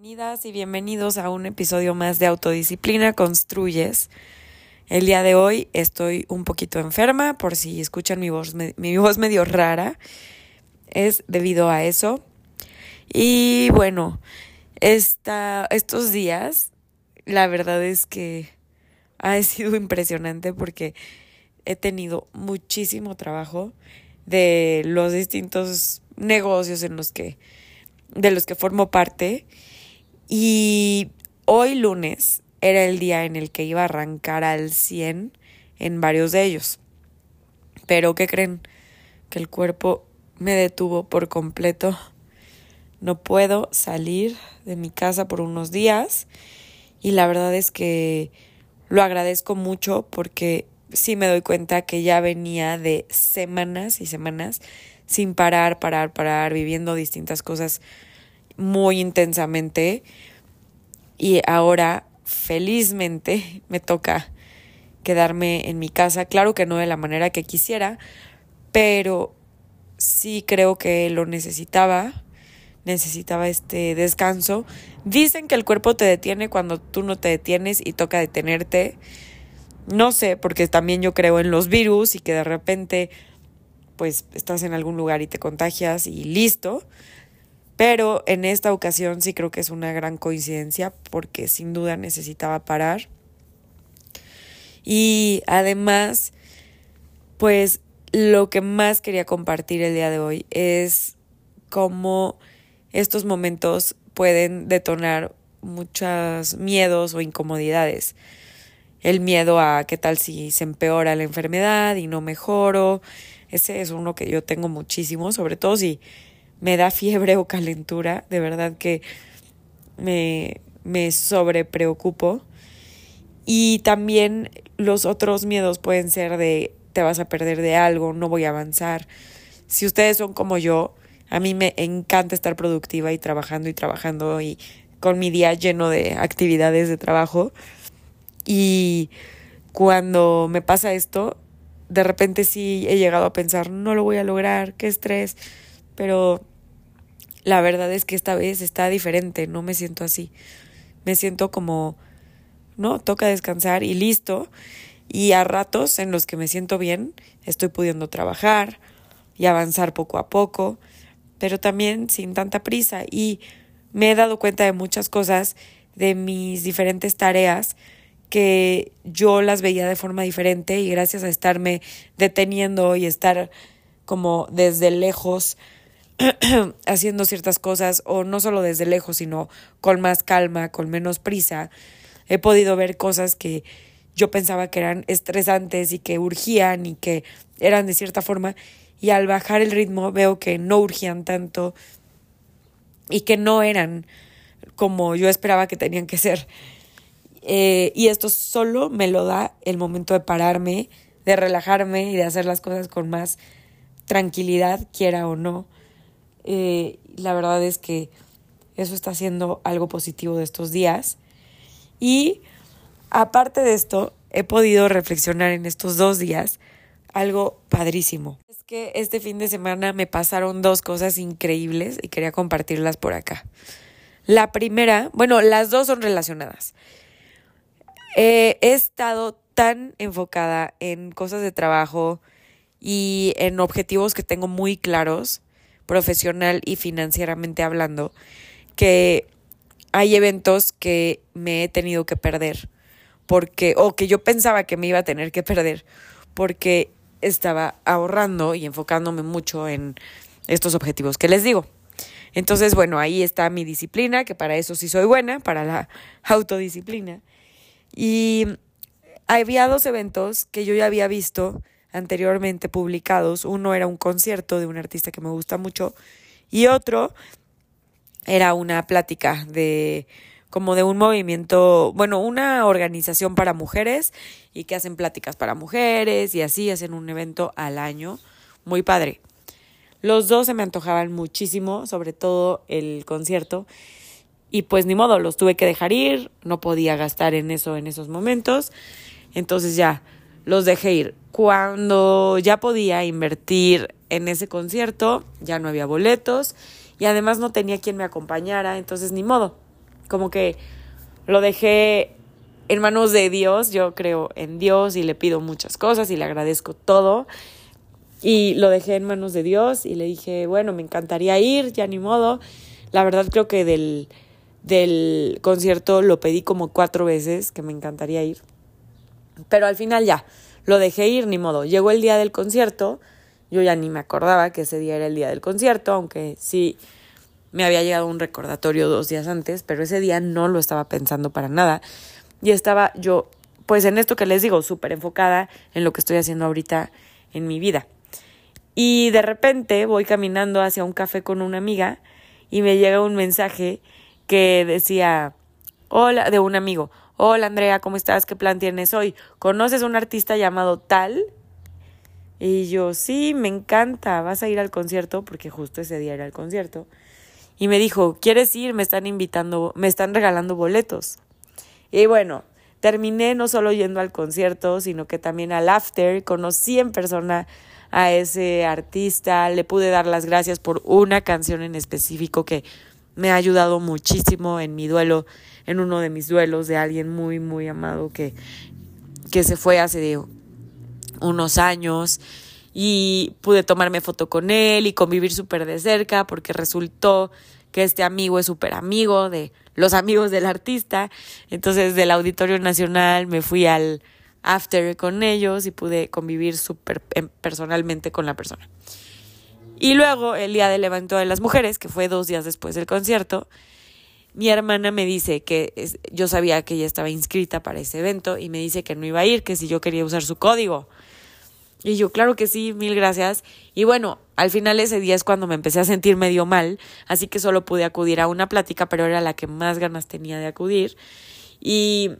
Bienvenidas y bienvenidos a un episodio más de Autodisciplina Construyes. El día de hoy estoy un poquito enferma, por si escuchan mi voz, mi voz medio rara, es debido a eso. Y bueno, esta, estos días, la verdad es que ha sido impresionante porque he tenido muchísimo trabajo de los distintos negocios en los que de los que formo parte y hoy lunes era el día en el que iba a arrancar al 100 en varios de ellos. Pero ¿qué creen? Que el cuerpo me detuvo por completo. No puedo salir de mi casa por unos días y la verdad es que lo agradezco mucho porque sí me doy cuenta que ya venía de semanas y semanas sin parar, parar, parar, viviendo distintas cosas muy intensamente y ahora felizmente me toca quedarme en mi casa, claro que no de la manera que quisiera, pero sí creo que lo necesitaba, necesitaba este descanso. Dicen que el cuerpo te detiene cuando tú no te detienes y toca detenerte. No sé, porque también yo creo en los virus y que de repente pues estás en algún lugar y te contagias y listo. Pero en esta ocasión sí creo que es una gran coincidencia porque sin duda necesitaba parar. Y además, pues lo que más quería compartir el día de hoy es cómo estos momentos pueden detonar muchos miedos o incomodidades. El miedo a qué tal si se empeora la enfermedad y no mejoro. Ese es uno que yo tengo muchísimo, sobre todo si me da fiebre o calentura, de verdad que me, me sobrepreocupo. Y también los otros miedos pueden ser de te vas a perder de algo, no voy a avanzar. Si ustedes son como yo, a mí me encanta estar productiva y trabajando y trabajando y con mi día lleno de actividades de trabajo. Y cuando me pasa esto, de repente sí he llegado a pensar, no lo voy a lograr, qué estrés, pero la verdad es que esta vez está diferente, no me siento así. Me siento como, no, toca descansar y listo. Y a ratos en los que me siento bien, estoy pudiendo trabajar y avanzar poco a poco, pero también sin tanta prisa. Y me he dado cuenta de muchas cosas, de mis diferentes tareas, que yo las veía de forma diferente y gracias a estarme deteniendo y estar como desde lejos haciendo ciertas cosas, o no solo desde lejos, sino con más calma, con menos prisa, he podido ver cosas que yo pensaba que eran estresantes y que urgían y que eran de cierta forma, y al bajar el ritmo veo que no urgían tanto y que no eran como yo esperaba que tenían que ser. Eh, y esto solo me lo da el momento de pararme, de relajarme y de hacer las cosas con más tranquilidad, quiera o no. Eh, la verdad es que eso está siendo algo positivo de estos días. Y aparte de esto, he podido reflexionar en estos dos días algo padrísimo. Es que este fin de semana me pasaron dos cosas increíbles y quería compartirlas por acá. La primera, bueno, las dos son relacionadas. Eh, he estado tan enfocada en cosas de trabajo y en objetivos que tengo muy claros profesional y financieramente hablando, que hay eventos que me he tenido que perder, porque, o que yo pensaba que me iba a tener que perder, porque estaba ahorrando y enfocándome mucho en estos objetivos que les digo. Entonces, bueno, ahí está mi disciplina, que para eso sí soy buena, para la autodisciplina. Y había dos eventos que yo ya había visto anteriormente publicados. Uno era un concierto de un artista que me gusta mucho y otro era una plática de como de un movimiento, bueno, una organización para mujeres y que hacen pláticas para mujeres y así hacen un evento al año. Muy padre. Los dos se me antojaban muchísimo, sobre todo el concierto. Y pues ni modo, los tuve que dejar ir, no podía gastar en eso en esos momentos. Entonces ya, los dejé ir. Cuando ya podía invertir en ese concierto, ya no había boletos y además no tenía quien me acompañara, entonces ni modo. como que lo dejé en manos de Dios, yo creo en Dios y le pido muchas cosas y le agradezco todo. Y lo dejé en manos de Dios y le dije, bueno, me encantaría ir, ya ni modo. La verdad creo que del, del concierto lo pedí como cuatro veces, que me encantaría ir. Pero al final ya, lo dejé ir, ni modo. Llegó el día del concierto, yo ya ni me acordaba que ese día era el día del concierto, aunque sí me había llegado un recordatorio dos días antes, pero ese día no lo estaba pensando para nada. Y estaba yo, pues en esto que les digo, súper enfocada en lo que estoy haciendo ahorita en mi vida. Y de repente voy caminando hacia un café con una amiga y me llega un mensaje que decía, hola, de un amigo, hola Andrea, ¿cómo estás? ¿Qué plan tienes hoy? ¿Conoces a un artista llamado tal? Y yo, sí, me encanta, vas a ir al concierto, porque justo ese día era el concierto. Y me dijo, ¿quieres ir? Me están invitando, me están regalando boletos. Y bueno, terminé no solo yendo al concierto, sino que también al after, conocí en persona a ese artista, le pude dar las gracias por una canción en específico que me ha ayudado muchísimo en mi duelo, en uno de mis duelos de alguien muy, muy amado que, que se fue hace unos años y pude tomarme foto con él y convivir súper de cerca porque resultó que este amigo es súper amigo de los amigos del artista. Entonces del Auditorio Nacional me fui al after con ellos y pude convivir súper em, personalmente con la persona. Y luego, el día del evento de las mujeres, que fue dos días después del concierto, mi hermana me dice que yo sabía que ella estaba inscrita para ese evento y me dice que no iba a ir, que si yo quería usar su código. Y yo, claro que sí, mil gracias. Y bueno, al final ese día es cuando me empecé a sentir medio mal, así que solo pude acudir a una plática, pero era la que más ganas tenía de acudir. Y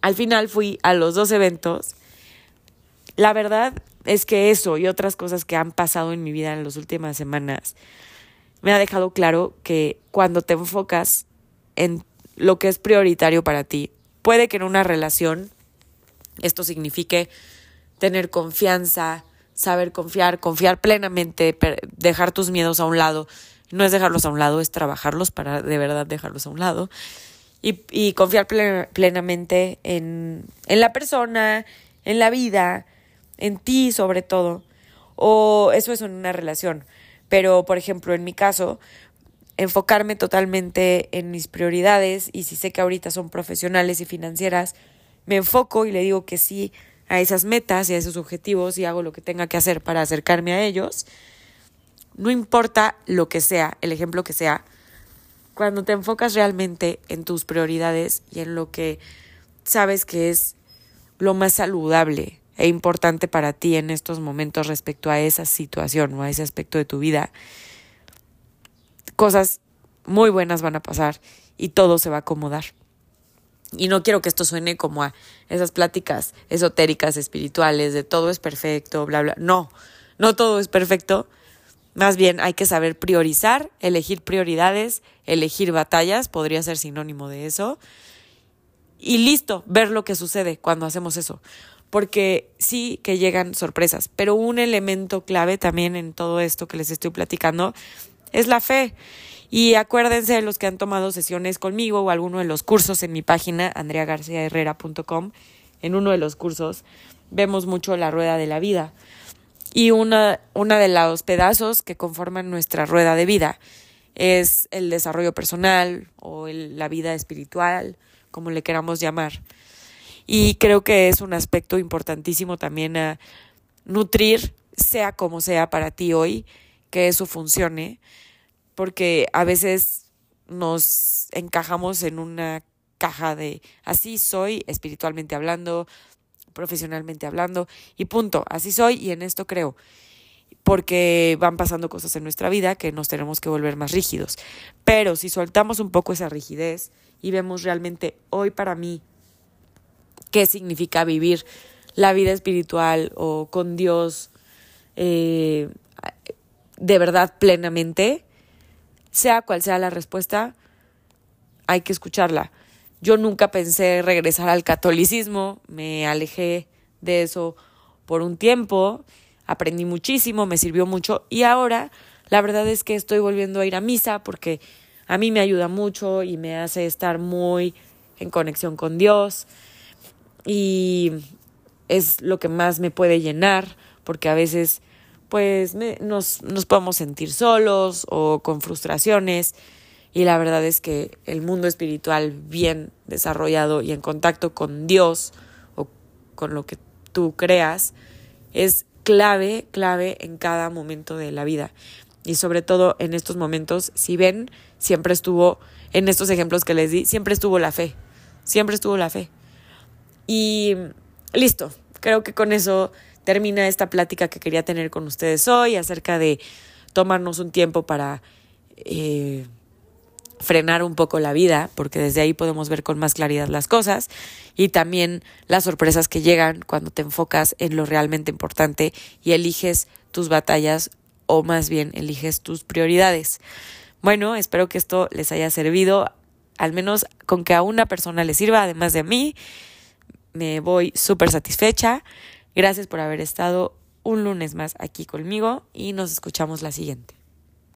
al final fui a los dos eventos. La verdad es que eso y otras cosas que han pasado en mi vida en las últimas semanas me ha dejado claro que cuando te enfocas en lo que es prioritario para ti, puede que en una relación esto signifique tener confianza, saber confiar, confiar plenamente, dejar tus miedos a un lado. No es dejarlos a un lado, es trabajarlos para de verdad dejarlos a un lado y, confiar plenamente en, en la persona, en la vida, en ti sobre todo. O eso es en una relación. Pero, por ejemplo, en mi caso, enfocarme totalmente en mis prioridades y si sé que ahorita son profesionales y financieras, me enfoco y le digo que sí a esas metas y a esos objetivos y hago lo que tenga que hacer para acercarme a ellos. No importa lo que sea, el ejemplo que sea, cuando te enfocas realmente en tus prioridades y en lo que sabes que es lo más saludable e importante para ti en estos momentos respecto a esa situación o a ese aspecto de tu vida, cosas muy buenas van a pasar y todo se va a acomodar. Y no quiero que esto suene como a esas pláticas esotéricas, espirituales, de todo es perfecto, bla, bla. No, no todo es perfecto, más bien hay que saber priorizar, elegir prioridades, elegir batallas, podría ser sinónimo de eso. Y listo, ver lo que sucede cuando hacemos eso. Porque sí que llegan sorpresas, pero un elemento clave también en todo esto que les estoy platicando es la fe. Y acuérdense de los que han tomado sesiones conmigo o alguno de los cursos en mi página, andreagarciaherrera.com, en uno de los cursos vemos mucho la rueda de la vida. Y una, una de los pedazos que conforman nuestra rueda de vida es el desarrollo personal o la vida espiritual, como le queramos llamar. Y creo que es un aspecto importantísimo también a nutrir, sea como sea para ti hoy, que eso funcione, porque a veces nos encajamos en una caja de así soy espiritualmente hablando, profesionalmente hablando y punto, así soy y en esto creo porque van pasando cosas en nuestra vida que nos tenemos que volver más rígidos. Pero si soltamos un poco esa rigidez y vemos realmente hoy para mí qué significa vivir la vida espiritual o con Dios eh, de verdad plenamente, sea cual sea la respuesta, hay que escucharla. Yo nunca pensé regresar al catolicismo, me alejé de eso por un tiempo, aprendí muchísimo, me sirvió mucho y ahora la verdad es que estoy volviendo a ir a misa porque a mí me ayuda mucho y me hace estar muy en conexión con Dios y es lo que más me puede llenar porque a veces pues nos, nos podemos sentir solos o con frustraciones y la verdad es que el mundo espiritual bien desarrollado y en contacto con Dios o con lo que tú creas es clave, clave en cada momento de la vida. Y sobre todo en estos momentos, si ven, siempre estuvo, en estos ejemplos que les di, siempre estuvo la fe, siempre estuvo la fe. Y listo, creo que con eso termina esta plática que quería tener con ustedes hoy acerca de tomarnos un tiempo para eh, frenar un poco la vida, porque desde ahí podemos ver con más claridad las cosas y también las sorpresas que llegan cuando te enfocas en lo realmente importante y eliges tus batallas o más bien eliges tus prioridades. Bueno, espero que esto les haya servido, al menos con que a una persona le sirva, además de a mí. Me voy súper satisfecha. Gracias por haber estado un lunes más aquí conmigo y nos escuchamos la siguiente.